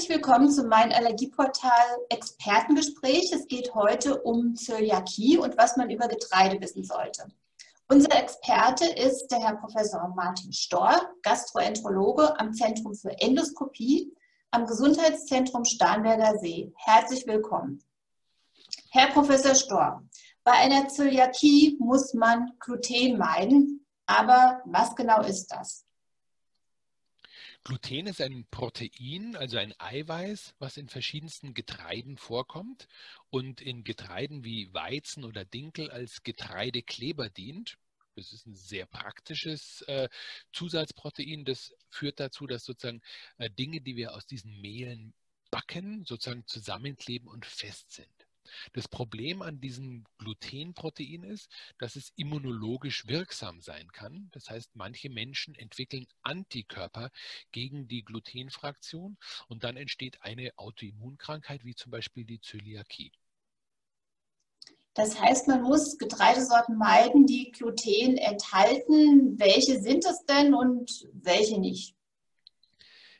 Herzlich willkommen zu meinem Allergieportal Expertengespräch. Es geht heute um Zöliakie und was man über Getreide wissen sollte. Unser Experte ist der Herr Professor Martin Storr, Gastroenterologe am Zentrum für Endoskopie am Gesundheitszentrum Starnberger See. Herzlich willkommen. Herr Professor Storr, bei einer Zöliakie muss man Gluten meiden, aber was genau ist das? Gluten ist ein Protein, also ein Eiweiß, was in verschiedensten Getreiden vorkommt und in Getreiden wie Weizen oder Dinkel als Getreidekleber dient. Das ist ein sehr praktisches äh, Zusatzprotein. Das führt dazu, dass sozusagen äh, Dinge, die wir aus diesen Mehlen backen, sozusagen zusammenkleben und fest sind. Das Problem an diesem Glutenprotein ist, dass es immunologisch wirksam sein kann. Das heißt, manche Menschen entwickeln Antikörper gegen die Glutenfraktion und dann entsteht eine Autoimmunkrankheit wie zum Beispiel die Zöliakie. Das heißt, man muss Getreidesorten meiden, die Gluten enthalten. Welche sind es denn und welche nicht?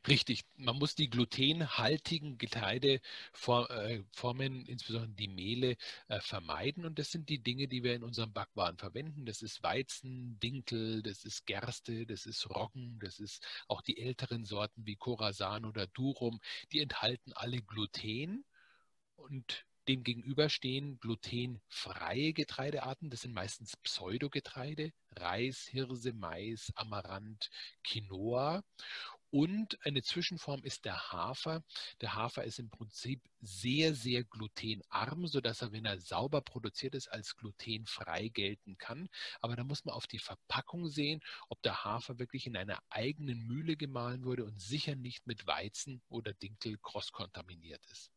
Richtig, man muss die glutenhaltigen Getreideformen, äh, insbesondere die Mehle, äh, vermeiden. Und das sind die Dinge, die wir in unserem Backwaren verwenden. Das ist Weizen, Dinkel, das ist Gerste, das ist Roggen, das ist auch die älteren Sorten wie Khorasan oder Durum. Die enthalten alle Gluten. Und dem gegenüber stehen glutenfreie Getreidearten. Das sind meistens Pseudogetreide, Reis, Hirse, Mais, Amaranth, Quinoa. Und eine Zwischenform ist der Hafer. Der Hafer ist im Prinzip sehr, sehr glutenarm, sodass er, wenn er sauber produziert ist, als glutenfrei gelten kann. Aber da muss man auf die Verpackung sehen, ob der Hafer wirklich in einer eigenen Mühle gemahlen wurde und sicher nicht mit Weizen oder Dinkel cross-kontaminiert ist.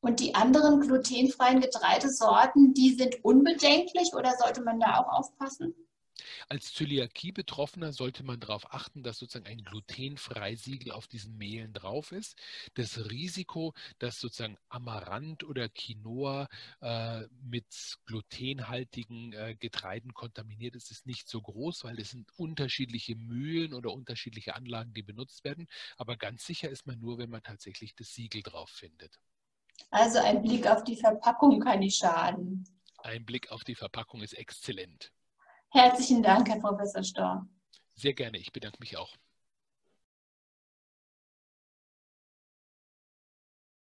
Und die anderen glutenfreien Getreidesorten, die sind unbedenklich oder sollte man da auch aufpassen? Als Zöliakie-Betroffener sollte man darauf achten, dass sozusagen ein Glutenfreisiegel auf diesen Mehlen drauf ist. Das Risiko, dass sozusagen Amaranth oder Quinoa äh, mit glutenhaltigen äh, Getreiden kontaminiert ist, ist nicht so groß, weil es sind unterschiedliche Mühlen oder unterschiedliche Anlagen, die benutzt werden. Aber ganz sicher ist man nur, wenn man tatsächlich das Siegel drauf findet. Also ein Blick auf die Verpackung kann nicht schaden. Ein Blick auf die Verpackung ist exzellent. Herzlichen Dank, Herr Professor Storm. Sehr gerne, ich bedanke mich auch.